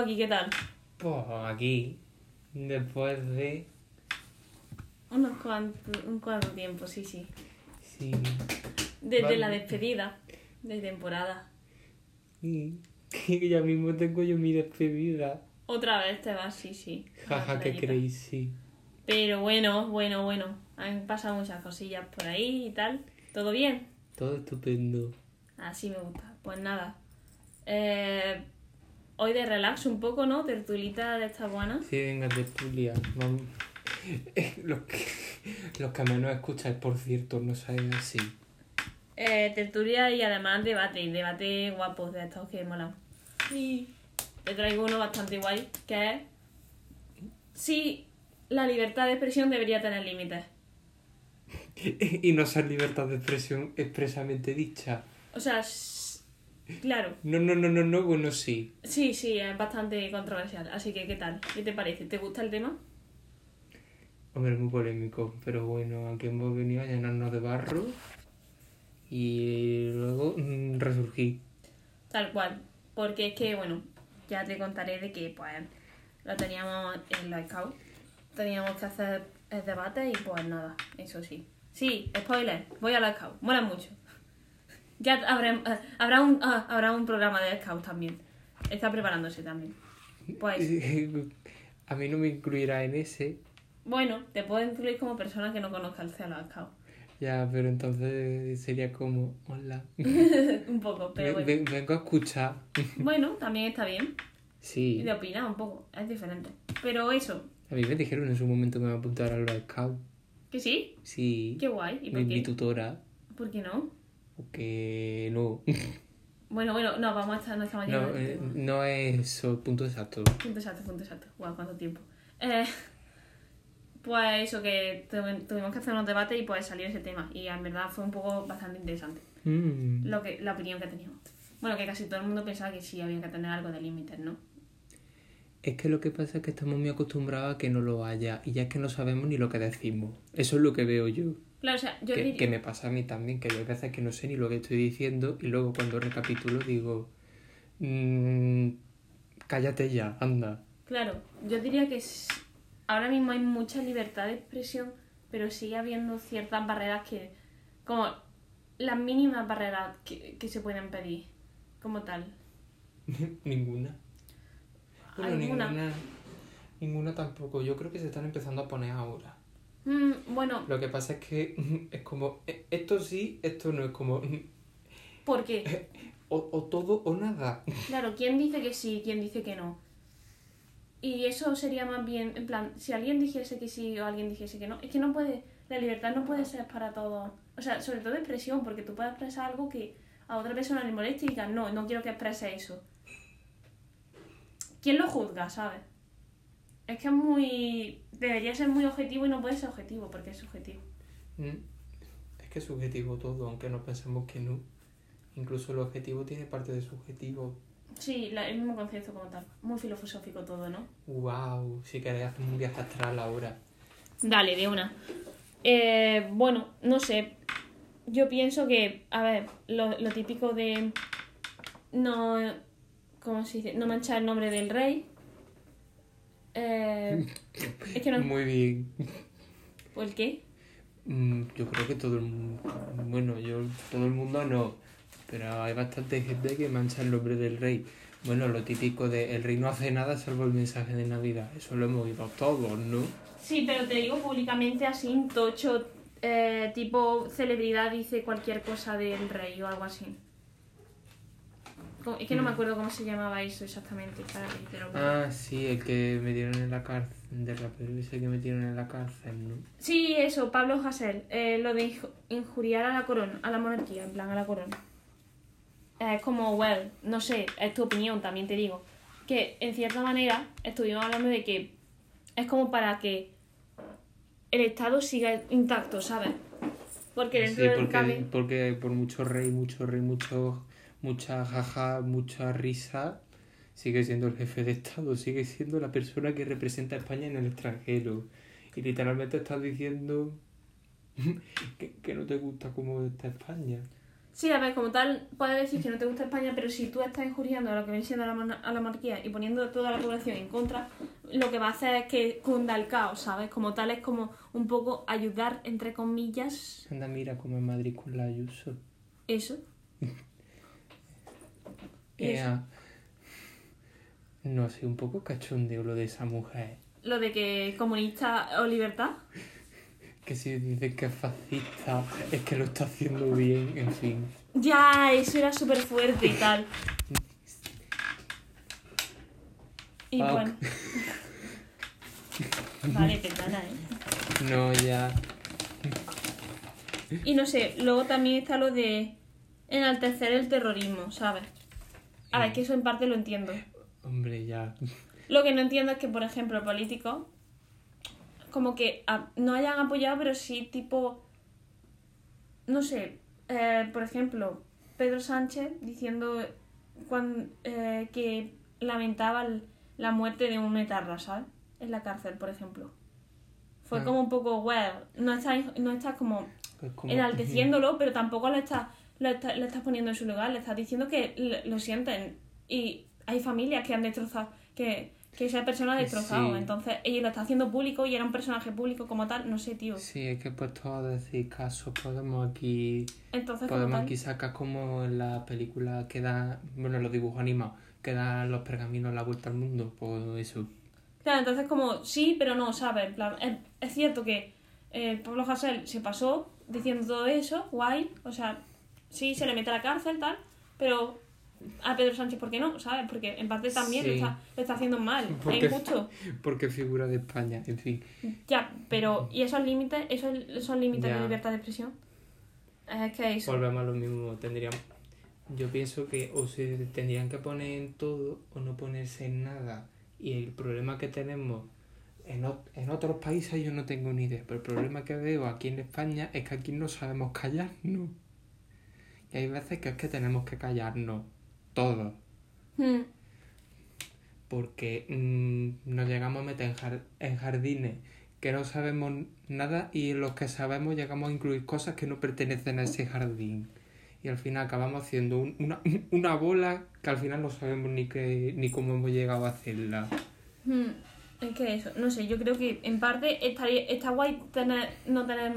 Joaquín, ¿qué tal? Pues aquí, después de... Unos cuantos, un cuanto tiempo, sí, sí. Sí, Desde Vale. la despedida de temporada. sí, que ya mismo tengo yo mi despedida. Otra vez te vas, sí, sí. Jaja, que playita. crazy. Pero bueno, bueno, bueno. Han pasado muchas cosillas por ahí y tal. ¿Todo bien? Todo estupendo. Así me gusta. Pues nada. Eh, hoy de relax un poco, ¿no? Tertulita de esta buena. Sí, venga, tertulia. Vamos. Los que, los que menos escucháis, por cierto, no sabéis así. Eh, tertulia y además debate. Debate guapos de estos que molan. Y te traigo uno bastante guay, que es si la libertad de expresión debería tener límites. Y no ser libertad de expresión expresamente dicha. O sea, claro, No, no, no, no, no, bueno, sí. sí, sí, es bastante controversial. Así que, ¿qué tal? ¿Qué te parece? ¿Te gusta el tema? Hombre, es muy polémico, pero bueno, aquí hemos venido a llenarnos de barro y luego mm, resurgir. Tal cual. Porque es que, bueno, ya te contaré de que, pues, lo teníamos en los scouts. Teníamos que hacer el debate y, pues, nada, eso sí. Sí, spoiler, voy a los scouts. Mola mucho. Ya habrá, eh, habrá, un, ah, habrá un programa de scouts también. Está preparándose también. Pues, A mí no me incluirá en ese, bueno, te puedo incluir como persona que no conozca el los scouts. ya, pero entonces sería como, hola, un poco, pero Ven- bueno. ven- vengo a escuchar. Bueno, también está bien. Y Sí, de opinar un poco, es diferente. Pero eso, a mí me dijeron en su momento que me iba a apuntar a los scouts. que sí, Sí, qué guay. ¿Y por mi, mi tutora, ¿Por qué no? Porque no, Bueno, bueno, no, vamos a estar, no estamos no, eh, no es eso, punto exacto. Punto exacto, punto exacto. Guau, cuánto tiempo. Eh, pues eso, que tuvi- tuvimos que hacer unos debates y pues salió ese tema. Y en verdad fue un poco bastante interesante Mm. lo que, la opinión que teníamos. Bueno, que casi todo el mundo pensaba que sí había que tener algo de límites, ¿no? Es que lo que pasa es que estamos muy acostumbrados a que no lo haya y ya es que no sabemos ni lo que decimos. Eso es lo que veo yo. Claro, o sea, yo que, diría... que me pasa a mí también, que hay veces que no sé ni lo que estoy diciendo y luego cuando recapitulo digo, "Mm, cállate ya, anda. Claro, yo diría que ahora mismo hay mucha libertad de expresión, pero sigue habiendo ciertas barreras que, como las mínimas barreras que, que se pueden pedir, como tal. ninguna. Bueno, ninguna. Ninguna tampoco. Yo creo que se están empezando a poner ahora. Mm, bueno, Lo que pasa es que es como, "Eh, esto sí, esto no, es como, porque, o, o todo o nada. claro, ¿quién dice que sí, quién dice que no? Y eso sería más bien, en plan, si alguien dijese que sí o alguien dijese que no, es que no puede, la libertad no puede ser para todos. O sea, sobre todo expresión, porque tú puedes expresar algo que a otra persona le moleste y digas, no, no quiero que exprese eso. ¿Quién lo juzga, sabes? Es que es muy... Debería ser muy objetivo y no puede ser objetivo porque es subjetivo. Mm. Es que es subjetivo todo, aunque no pensemos que no. Incluso el objetivo tiene parte de subjetivo. Sí, la- el mismo concepto como tal. Muy filosófico todo, ¿no? Wow, si queréis hacer un viaje astral ahora. Dale, de una. Eh, bueno, no sé. Yo pienso que, a ver, lo, lo típico de no. ¿Cómo se dice? No manchar el nombre del rey. Eh, es que no. Muy bien. ¿Por qué? Mm, Yo creo que todo el mundo, bueno, yo todo el mundo no, pero hay bastante gente que mancha el nombre del rey. Bueno, lo típico de el rey no hace nada salvo el mensaje de Navidad, eso lo hemos oído todos, ¿no? Sí, pero te digo públicamente así, tocho, eh, tipo celebridad dice cualquier cosa del rey o algo así. Es que no me acuerdo cómo se llamaba eso exactamente. para que te lo. Ah, sí, el que metieron en la cárcel, de rapero ese que metieron en la cárcel, ¿no? Sí, eso, Pablo Hasél, eh, lo de inju- injuriar a la corona, a la monarquía, en plan a la corona. Eh, Es como, well, no sé, es tu opinión, también te digo. Que en cierta manera estuvimos hablando de que es como para que el Estado siga intacto, ¿sabes? Porque dentro Sí, del porque, porque por mucho rey, mucho rey, mucho, mucha jaja, mucha risa, sigue siendo el jefe de Estado, sigue siendo la persona que representa a España en el extranjero. Y literalmente estás diciendo que, que no te gusta cómo está España. Sí, a ver, como tal, puedes decir que no te gusta España, pero si tú estás injuriando a lo que viene siendo a la, mona- a la monarquía y poniendo a toda la población en contra, lo que va a hacer es que cunda el caos, ¿sabes? Como tal, es como un poco ayudar, entre comillas, Anda, mira como en Madrid con la Ayuso. eso. No sé, un poco cachondeo lo de esa mujer. Lo de que comunista o libertad. Que si dicen que es fascista, es que lo está haciendo bien, en fin. Ya, eso era súper fuerte y tal. Y bueno. vale, perdona, ¿eh? No, ya. Y no sé, luego también está lo de enaltecer el terrorismo, ¿sabes? A ver, que eso en parte lo entiendo. Hombre, ya. Lo que no entiendo es que, por ejemplo, políticos como que a- no hayan apoyado, pero sí tipo, no sé, eh, por ejemplo, Pedro Sánchez diciendo cuan- eh, que lamentaba la muerte de un etarra, ¿sabes? En la cárcel, por ejemplo. Fue Ah. como un poco, well, no estás, no estás como Pues como- enalteciéndolo, pero tampoco lo estás, lo, estás, lo estás poniendo en su lugar, le estás diciendo que le- lo sienten. Y hay familias que han destrozado, que, que esa persona ha destrozado. Sí. Entonces, ella lo está haciendo público y era un personaje público como tal, no sé, tío. Sí, es que puesto a decir casos podemos aquí Entonces, podemos aquí sacar como en la película que da, bueno, en los dibujos animados, que dan los pergaminos la vuelta al mundo, pues eso. Claro, entonces como sí, pero no, ¿sabes? En plan, es, es cierto que eh, Pablo Hasél se pasó diciendo todo eso, guay, o sea, sí, se le mete a la cárcel, tal, pero a Pedro Sánchez, ¿por qué no? ¿Sabes? Porque en parte también lo, Sí. está, lo está haciendo mal, Porque- es injusto. Porque figura de España, en fin. Ya, pero ¿y esos límites? ¿Esos, esos límites Ya. de libertad de expresión? Es que eso. Volvemos a lo mismo, tendríamos... Yo pienso que o se tendrían que poner en todo o no ponerse en nada. Y el problema que tenemos en, ot- en otros países yo no tengo ni idea, pero el problema que veo aquí en España es que aquí no sabemos callarnos. Y hay veces que es que tenemos que callarnos todos. Hmm, porque mm, nos llegamos a meter en, jar- en jardines que no sabemos nada y en los que sabemos llegamos a incluir cosas que no pertenecen a ese jardín. Y al final acabamos haciendo un- una, una bola que al final no sabemos ni, que, ni cómo hemos llegado a hacerla. hmm. Es que eso, no sé, yo creo que en parte estaría, está guay tener, no tener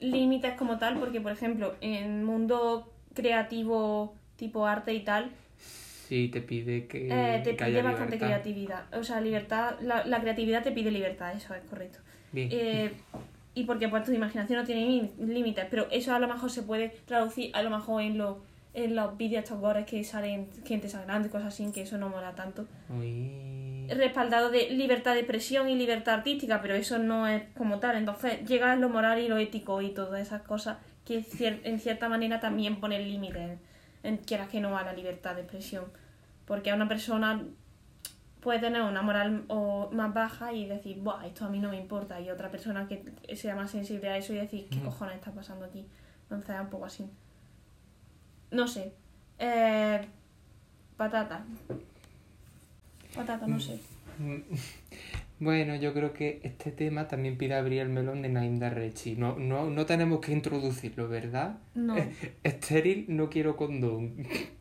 límites como tal, porque por ejemplo, en mundo creativo tipo arte y tal, Sí, te pide que, eh, te que pide haya bastante libertad. creatividad. O sea, libertad, la, la creatividad te pide libertad, eso es correcto. Bien. Eh, y porque pues tu imaginación no tiene límites, pero eso a lo mejor se puede traducir a lo mejor en, los en los vídeos estos que salen gente sangrando y cosas así, que eso no mola tanto. Uy. Respaldado de libertad de expresión y libertad artística, pero eso no es como tal. Entonces llega lo moral y lo ético y todas esas cosas que cier- en cierta manera también ponen límites, en, quieras que no, a la libertad de expresión. Porque a una persona puede tener una moral o más baja y decir, Buah, esto a mí no me importa. Y otra persona que sea más sensible a eso y decir, ¿qué cojones está pasando aquí? Entonces es un poco así. No sé. Eh, patata. Patata, no sé. Mm, Bueno, yo creo que este tema también pide abrir el melón de Nainda Rechi. No, no, no tenemos que introducirlo, ¿verdad? No. Estéril, no quiero condón.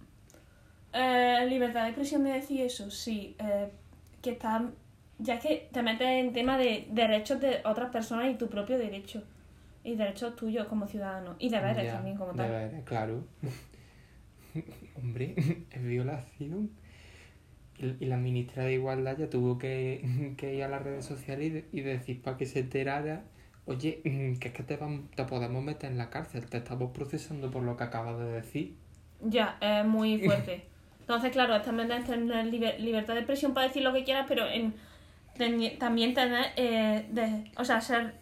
Eh, libertad de expresión de decir eso, sí. eh, que está. Ya que te metes en tema de derechos de otras personas y tu propio derecho. Y derechos tuyos como ciudadano. Y deberes Ya, también como tal. Deberes, claro. Hombre, es violación. Y, la ministra de Igualdad ya tuvo que, que ir a las redes sociales y, de- y decir para que se enterara, oye, que es que te, vam- te podemos meter en la cárcel, te estamos procesando por lo que acabas de decir. Ya, es muy fuerte. Entonces, claro, también tener liber- libertad de expresión para decir lo que quieras, pero en, también tener, eh, de, o sea, ser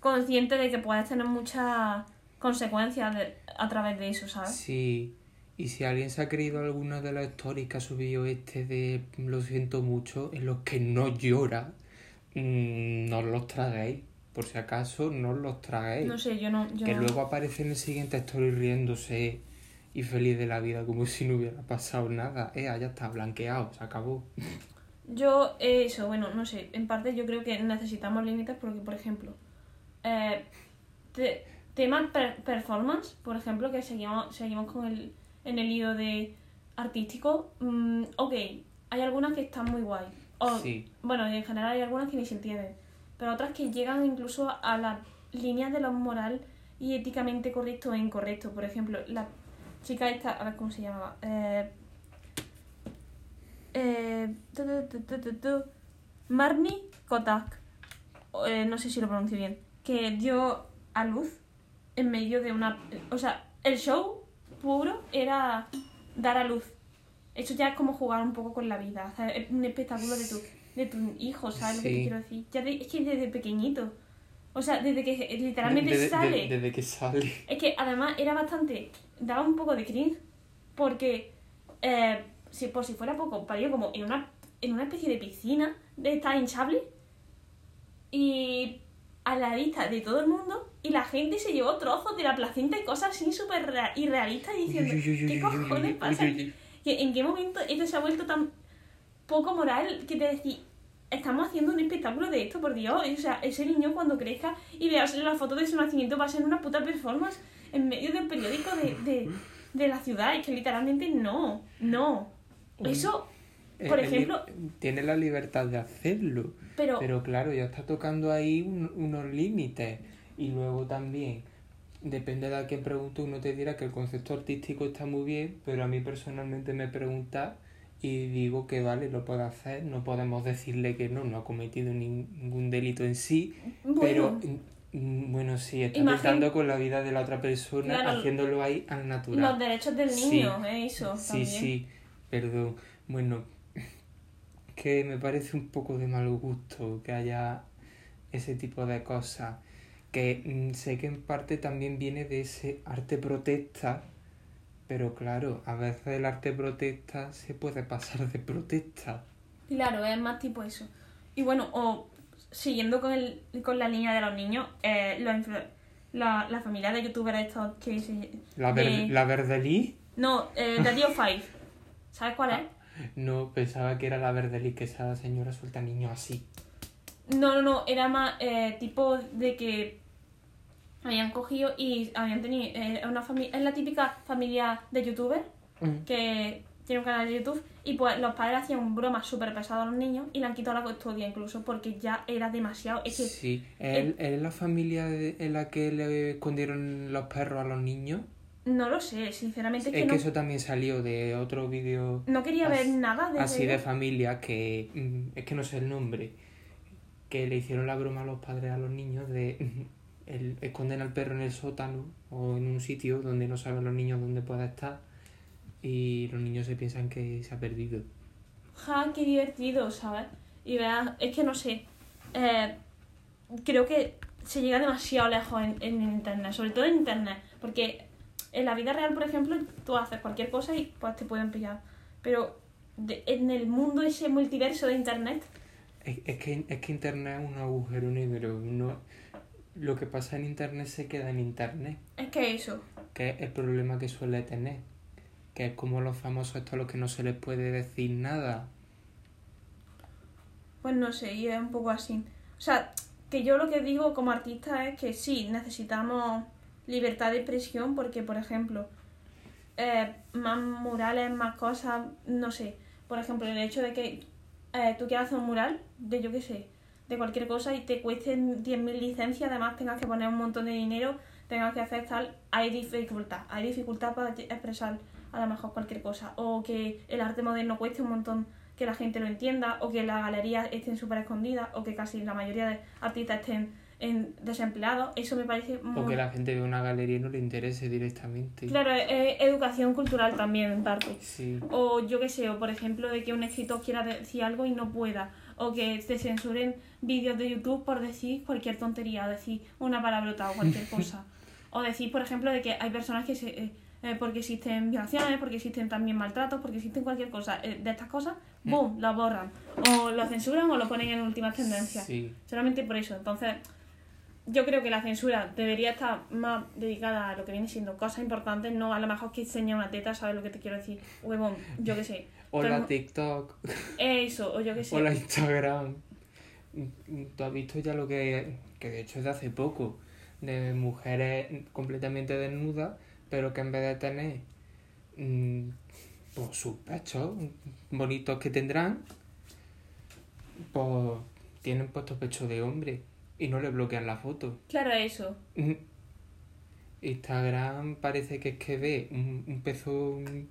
consciente de que puedes tener muchas consecuencias de- a través de eso, ¿sabes? Sí, y si alguien se ha creído alguna de las stories que ha subido este de lo siento mucho, en los que no llora, mm, no os los traguéis. Por si acaso, no os los traguéis. No sé, yo no... Yo que no- luego aparece en el siguiente story riéndose y feliz de la vida como si no hubiera pasado nada. Eh, ya está, blanqueado, se acabó. Yo, eso, bueno, no sé, en parte yo creo que necesitamos límites porque, por ejemplo, eh, te- Tema per- performance, por ejemplo, que seguimos, seguimos con el, en el hilo de artístico. mm, ok, hay algunas que están muy guay. O, Sí. Bueno, en general hay algunas que ni se entienden. Pero otras que llegan incluso a las líneas de lo moral y éticamente correcto e incorrecto. Por ejemplo, la chica esta, a ver cómo se llamaba. Eh, eh, tu, tu, tu, Marni Kotak. Eh, no sé si lo pronuncio bien. Que dio a luz en medio de una. O sea, el show puro era dar a luz. Eso ya es como jugar un poco con la vida. o sea, es un espectáculo de tu, de tu hijo, ¿sabes lo que quiero decir? Ya de- es que desde pequeñito. O sea, desde que literalmente Desde- sale. de- desde que sale. Es que además era bastante. daba un poco de cringe. Porque, eh, si, por si fuera poco, parió como en una, en una especie de piscina de esta hinchable. Y a la vista de todo el mundo. Y la gente se llevó trozos de la placenta y cosas así súper rea- irrealistas diciendo: ¿Qué cojones pasa? ¿En qué momento esto se ha vuelto tan poco moral que te decís, estamos haciendo un espectáculo de esto, por Dios? O sea, ese niño cuando crezca y veas la foto de su nacimiento va a ser una puta performance en medio del periódico de, de, de la ciudad. Es que literalmente no, no. Eso, por Él- él ejemplo, Tiene la libertad de hacerlo. Pero, Pero claro, ya está tocando ahí un- unos límites. Y luego también, depende de a quién pregunte, uno te dirá que el concepto artístico está muy bien, pero a mí personalmente me pregunta y digo que vale, lo puede hacer, no podemos decirle que no, no ha cometido nin- ningún delito en sí, pero bueno, mm, bueno, sí, está Imagín- con la vida de la otra persona, Claro. haciéndolo ahí al natural. los derechos del Sí. niño, eh, eso Sí, también. sí, perdón. Bueno, que me parece un poco de mal gusto que haya ese tipo de cosas. Que mm, sé que en parte también viene de ese arte protesta, pero claro, a veces el arte protesta se puede pasar de protesta. Claro, es más tipo eso. Y bueno, o siguiendo con, el, con la línea de los niños, eh, los la, la familia de youtubers estos que se... La, de- ver- la Verdelí, No, eh, Radio 5. ¿Sabes cuál es? No, pensaba que era la Verdelí, que esa señora suelta niños así. No, no, no, era más eh, tipo de que habían cogido y habían tenido eh, una familia, es la típica familia de youtubers Mm. que tiene un canal de YouTube y pues los padres hacían bromas súper pesadas a los niños y le han quitado la custodia incluso porque ya era demasiado. Es que Sí, ¿es es la familia de- en la que le escondieron los perros a los niños? No lo sé, sinceramente es Es que, que no, eso también salió de otro vídeo no quería ver nada de así de familia que mm, es que no sé el nombre que le hicieron la broma a los padres a los niños de el, esconden al perro en el sótano o en un sitio donde no saben los niños dónde pueda estar y los niños se piensan que se ha perdido. Ja, qué divertido, ¿sabes? Y veas, es que no sé. eh, creo que se llega demasiado lejos en, en internet, sobre todo en internet, porque en la vida real, por ejemplo, tú haces cualquier cosa y pues te pueden pillar. Pero de- en el mundo ese multiverso de internet, Es, es que, es que internet es un agujero negro. No, lo que pasa en internet se queda en internet. es que eso. que es el problema que suele tener. Que es como los famosos estos a los que no se les puede decir nada. Pues no sé, y es un poco así. O sea, que yo lo que digo como artista es que sí, necesitamos libertad de expresión porque, por ejemplo, eh, más murales, más cosas, no sé. Por ejemplo, el hecho de que eh, tú quieras hacer un mural de, yo qué sé, de cualquier cosa y te cuesten 10.000 licencias, además tengas que poner un montón de dinero, tengas que hacer tal, hay dificultad. Hay dificultad para expresar a lo mejor cualquier cosa. O que el arte moderno cueste un montón que la gente lo entienda, o que las galerías estén súper escondidas, o que casi la mayoría de artistas estén en desempleados. Eso me parece muy... O que la gente ve una galería y no le interese directamente. Claro, es educación cultural también en parte. Sí. O yo qué sé, o por ejemplo de que un escritor quiera decir algo y no pueda. O que te censuren vídeos de YouTube por decir cualquier tontería, o decir una palabrota o cualquier cosa. o decir, por ejemplo, de que hay personas que se... eh, eh, porque existen violaciones, porque existen también maltratos, porque existen cualquier cosa. eh, de estas cosas, ¡boom! Lo borran. O lo censuran o lo ponen en últimas tendencias. Sí. Solamente por eso. Entonces, yo creo que la censura debería estar más dedicada a lo que viene siendo cosas importantes, no a lo mejor que enseña una teta, ¿sabes lo que te quiero decir? Huevón, yo qué sé. Hola Pero- TikTok. Eso, o yo qué sé. Hola Instagram. Tú has visto ya lo que, que de hecho es de hace poco. de mujeres completamente desnudas, pero que en vez de tener mm, pues, sus pechos bonitos que tendrán, pues tienen puestos pechos de hombre y no le bloquean la foto. Claro, eso. Instagram parece que es que ve un, un pezón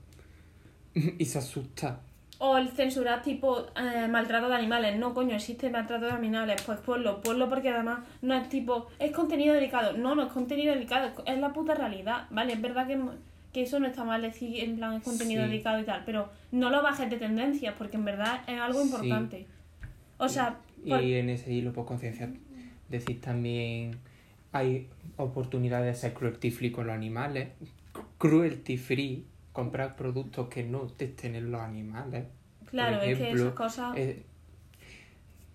y se asusta. O el censurar tipo eh, maltrato de animales. No, coño, existe maltrato de animales. Pues ponlo, ponlo porque además no es tipo, es contenido delicado. No, no es contenido delicado, es la puta realidad, ¿vale? Es verdad que, que eso no está mal decir en plan es contenido Sí. delicado y tal, pero no lo bajes de tendencias porque en verdad es algo Sí. importante. O sea, por- Y en ese hilo, por conciencia, decir también hay oportunidades de ser cruelty free con los animales. Cruelty free, comprar productos que no testen en los animales. claro, por es que esas cosas... eh,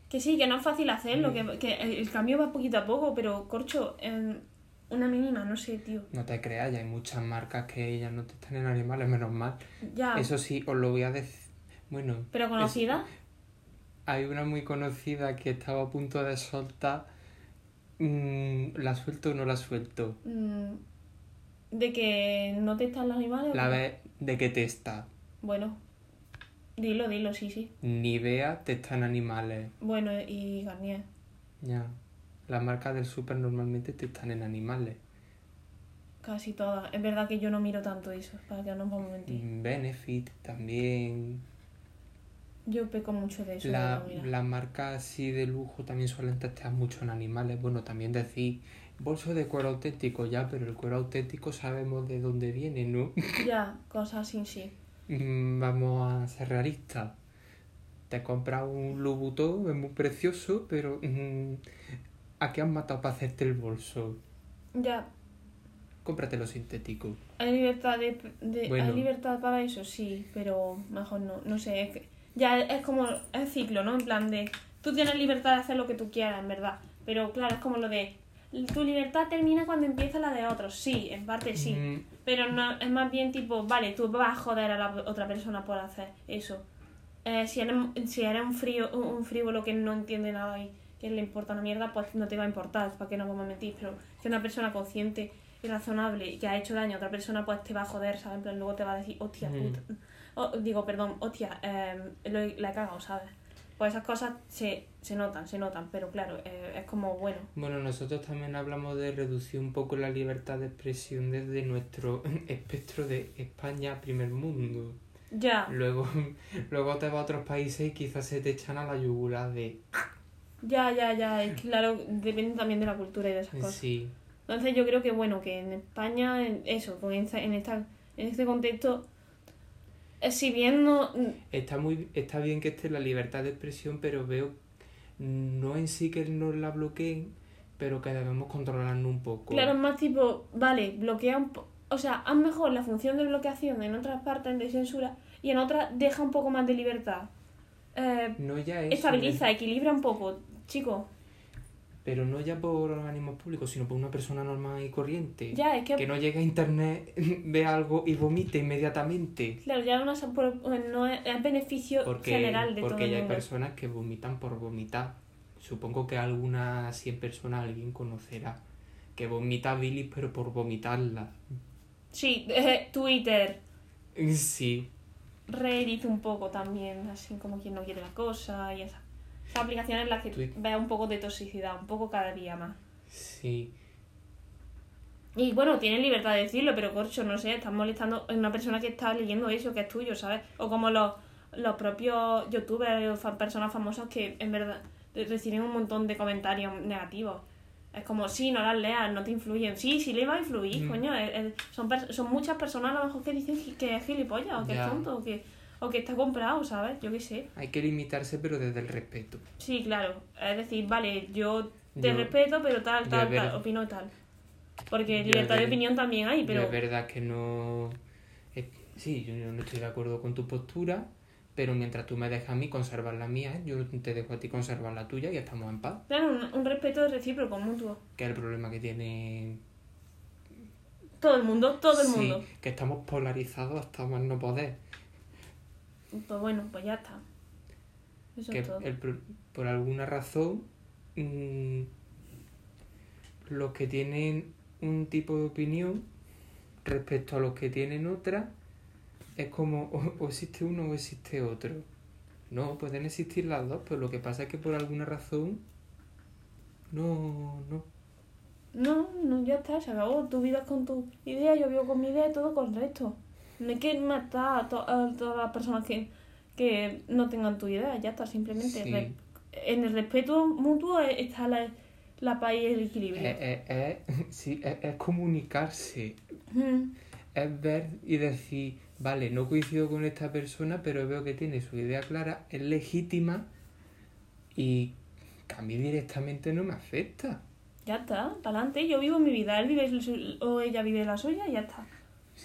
Que sí, que no es fácil hacerlo, Mm. que, que el cambio va poquito a poco, pero corcho, en una mínima, no sé, tío. no te creas, ya hay muchas marcas que ellas no testan en animales, menos mal. Ya, Eso sí, os lo voy a decir. Bueno, pero conocida. hay una muy conocida que estaba a punto de soltar. Mm, ¿La suelto o no la suelto? mm, de que no te están los animales. o La vez de que testa. Bueno, dilo, dilo, sí, sí. Nivea testa en animales. Bueno, y Garnier. Ya. Las marcas del super normalmente testan en animales. Casi todas. Es verdad que yo no miro tanto eso, para que no nos vamos a mentir. Mm, Benefit también. Yo peco mucho de eso. La- de las marcas así de lujo también suelen testear mucho en animales. Bueno, también decir bolso de cuero auténtico ya, pero el cuero auténtico sabemos de dónde viene, ¿no? Ya, cosas así, sí. Mm, Vamos a ser realistas. Te compras un Louboutin, es muy precioso, pero mm, ¿a qué has matado para hacerte el bolso? Ya, Cómpratelo sintético. hay libertad de, de- Bueno. hay libertad para eso, sí, pero mejor no, no sé, es que ya es como el ciclo, ¿no? En plan de, tú tienes libertad de hacer lo que tú quieras, en verdad, pero claro, es como lo de, tu libertad termina cuando empieza la de otros, sí, en parte sí, Mm, pero no, es más bien tipo, vale, tú vas a joder a la otra persona por hacer eso. Eh, si eres, si eres un, frío, un, un frívolo que no entiende nada y que le importa una mierda, pues no te va a importar, para que no vamos a mentir, pero si una persona consciente y razonable y que ha hecho daño a otra persona, pues te va a joder, ¿sabes? En plan, luego te va a decir, hostia, Mm. puta. Digo, perdón, hostia, eh, lo la he cagado, ¿sabes? Pues esas cosas se, se notan, se notan, pero claro, eh, es como, bueno, Bueno, nosotros también hablamos de reducir un poco la libertad de expresión desde nuestro espectro de España, primer mundo. ya, Luego, luego te vas a otros países y quizás se te echan a la yugular de... ya, ya, ya, es claro, depende también de la cultura y de esas cosas. Sí, Entonces yo creo que bueno, que en España, en eso, con esta- en, esta, en este contexto, si bien no... está, muy, está bien que esté la libertad de expresión, pero veo no en sí que nos la bloqueen, pero que debemos controlarnos un poco. Claro, es más tipo, vale, bloquea un po- O sea, haz mejor la función de bloqueación en otras partes de censura y en otras deja un poco más de libertad. Eh, No ya eso, estabiliza, equilibra un poco, chicos. Pero no ya por organismos públicos, sino por una persona normal y corriente. Ya, es que... Que no llegue a internet, ve algo y vomite inmediatamente. Claro, ya no es, por- no es, es beneficio Porque, general de porque todo el ya hay mundo. personas que vomitan por vomitar. Supongo que algunas 100 personas alguien conocerá. Que vomita bilis pero por vomitarla. Sí, eh, Twitter, Sí, Reddit un poco también, así como quien no quiere la cosa y esas, esas aplicaciones en las que Twi- vea un poco de toxicidad, un poco cada día más. sí. Y bueno, tienes libertad de decirlo, pero corcho, no sé, estás molestando a una persona que está leyendo eso, que es tuyo, ¿sabes? O como los, los propios youtubers o personas famosas que en verdad reciben un montón de comentarios negativos. Es como, sí, no las leas, no te influyen. Sí, sí le va a influir, Mm. coño. es- es- son, son muchas personas a lo mejor que dicen que es gilipollas o que es tonto o que, o que está comprado, ¿sabes? Yo qué sé. Hay que limitarse pero desde el respeto. Sí, claro. Es decir, vale, yo te Yo- respeto, pero tal, tal, tal, opino tal. Porque libertad de opinión también hay, pero... es verdad que no... es- Sí, yo no estoy de acuerdo con tu postura, pero mientras tú me dejas a mí conservar la mía, yo te dejo a ti conservar la tuya y estamos en paz. Claro, un, un respeto recíproco, mutuo. Que es el problema que tiene... Todo el mundo, todo el Sí, mundo. que estamos polarizados hasta más no poder. Pues bueno, pues ya está. Eso que es todo. el por alguna razón mm, los que tienen un tipo de opinión respecto a los que tienen otra, es como o, o existe uno o existe otro. No, pueden existir las dos, pero lo que pasa es que por alguna razón no, no. No, no, ya está, se acabó. Tú vives con tu idea, yo vivo con mi idea y todo correcto. No hay que matar a, to- a todas las personas que, que no tengan tu idea, ya está, simplemente. Sí. En el respeto mutuo e- está la, la paz y el equilibrio. Es, es- es- sí, es- comunicarse, Mm, es ver y decir, vale, no coincido con esta persona, pero veo que tiene su idea clara, es legítima y que a mí directamente no me afecta. Ya está, para adelante. Yo vivo mi vida, él vive su- o ella vive la suya y ya está.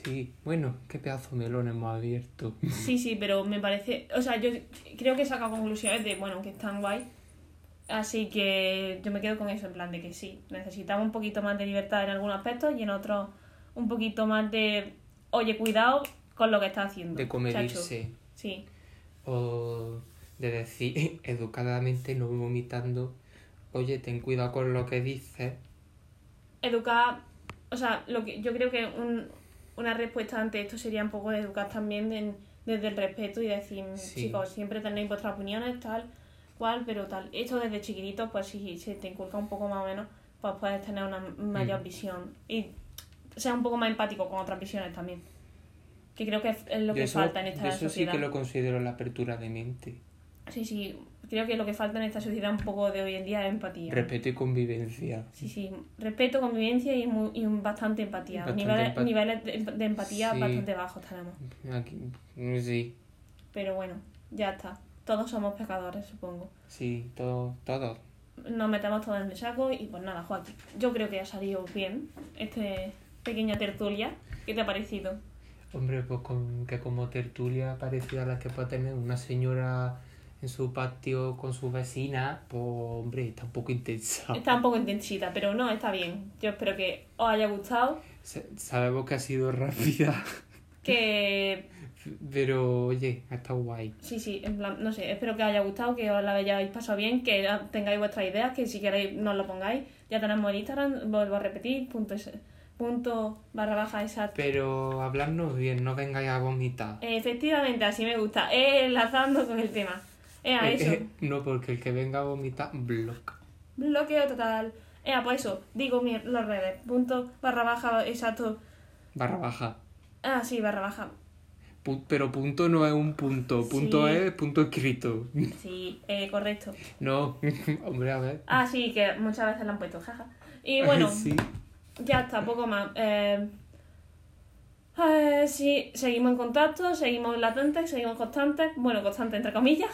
Sí, bueno, qué pedazo de melón hemos abierto. Sí, sí, pero me parece. O sea, yo creo que he sacado conclusiones de, bueno, que están guay. Así que yo me quedo con eso, en plan de que sí, necesitamos un poquito más de libertad en algunos aspectos y en otros un poquito más de. Oye, cuidado con lo que estás haciendo. De comedirse. Sí, O de decir educadamente, no vomitando, oye, ten cuidado con lo que dices. educar. O sea, lo que yo creo que un- una respuesta ante esto sería un poco de educar también en- desde el respeto y decir, Sí. chicos, siempre tenéis vuestras opiniones, tal, cual, pero tal. Esto desde chiquitito, pues si se te inculca un poco más o menos, pues puedes tener una mayor Mm. visión y ser un poco más empático con otras visiones también. Que creo que es lo Yo que eso, falta en esta yo eso sí sociedad. que lo considero la apertura de mente. Sí, sí, creo que lo que falta en esta sociedad un poco de hoy en día es empatía. Respeto y convivencia. Sí, sí, respeto, convivencia y, mu- y bastante empatía. Bastante niveles empa- niveles de, de empatía Sí. bastante bajos tenemos. Aquí, sí, Pero bueno, ya está. Todos somos pecadores, supongo. sí, todo, todo. Nos metemos todos en el saco y pues nada, Joaquín. Yo creo que ha salido bien este pequeña tertulia. ¿Qué te ha parecido? Hombre, pues con, que como tertulia parecida a la que puede tener una señora en su patio con su vecina, pues hombre, está un poco intensa. Está un poco intensita, pero no, está bien. Yo espero que os haya gustado. Sa- Sabemos que ha sido rápida, Que pero oye, ha estado guay. Sí, sí, en plan, no sé, espero que os haya gustado, que os la hayáis pasado bien, que tengáis vuestras ideas, que si queréis nos lo pongáis. Ya tenemos el Instagram, vuelvo a repetir, punto, es- punto barra baja exacto. Pero hablarnos bien, no vengáis a vomitar. Efectivamente, así me gusta, eh, enlazando con el tema. Eh, a Eh, eso, eh, no, porque el que venga a vomitar, block. bloqueo total. Eh, pues eso, digo mi, los redes, punto barra baja exacto. Barra baja. Ah, sí, barra baja. Pu- pero punto no es un punto, punto Sí. es punto escrito. Sí, eh, correcto. No, hombre, a ver. Ah, sí, que muchas veces lo han puesto, jaja. Y bueno, Sí. Ya está, poco más. Eh, eh, sí, seguimos en contacto, seguimos latentes, seguimos constantes. Bueno, constantes entre comillas.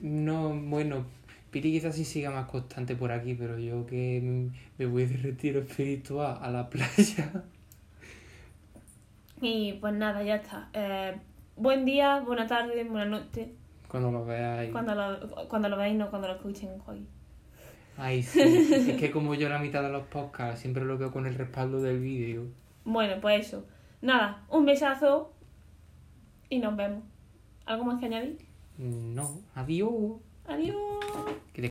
No, bueno, Piri quizás sí siga más constante por aquí, pero yo que me voy de retiro espiritual a la playa. Y pues nada, ya está. Eh, buen día, buena tarde, buena noche. Cuando lo veáis. Cuando lo, cuando lo veáis, no cuando lo escuchen. Joder. Ay, sí. es que como yo la mitad de los podcasts siempre lo veo con el respaldo del vídeo. Bueno, pues eso. Nada, un besazo y nos vemos. ¿Algo más que añadir? No, adiós. Adiós.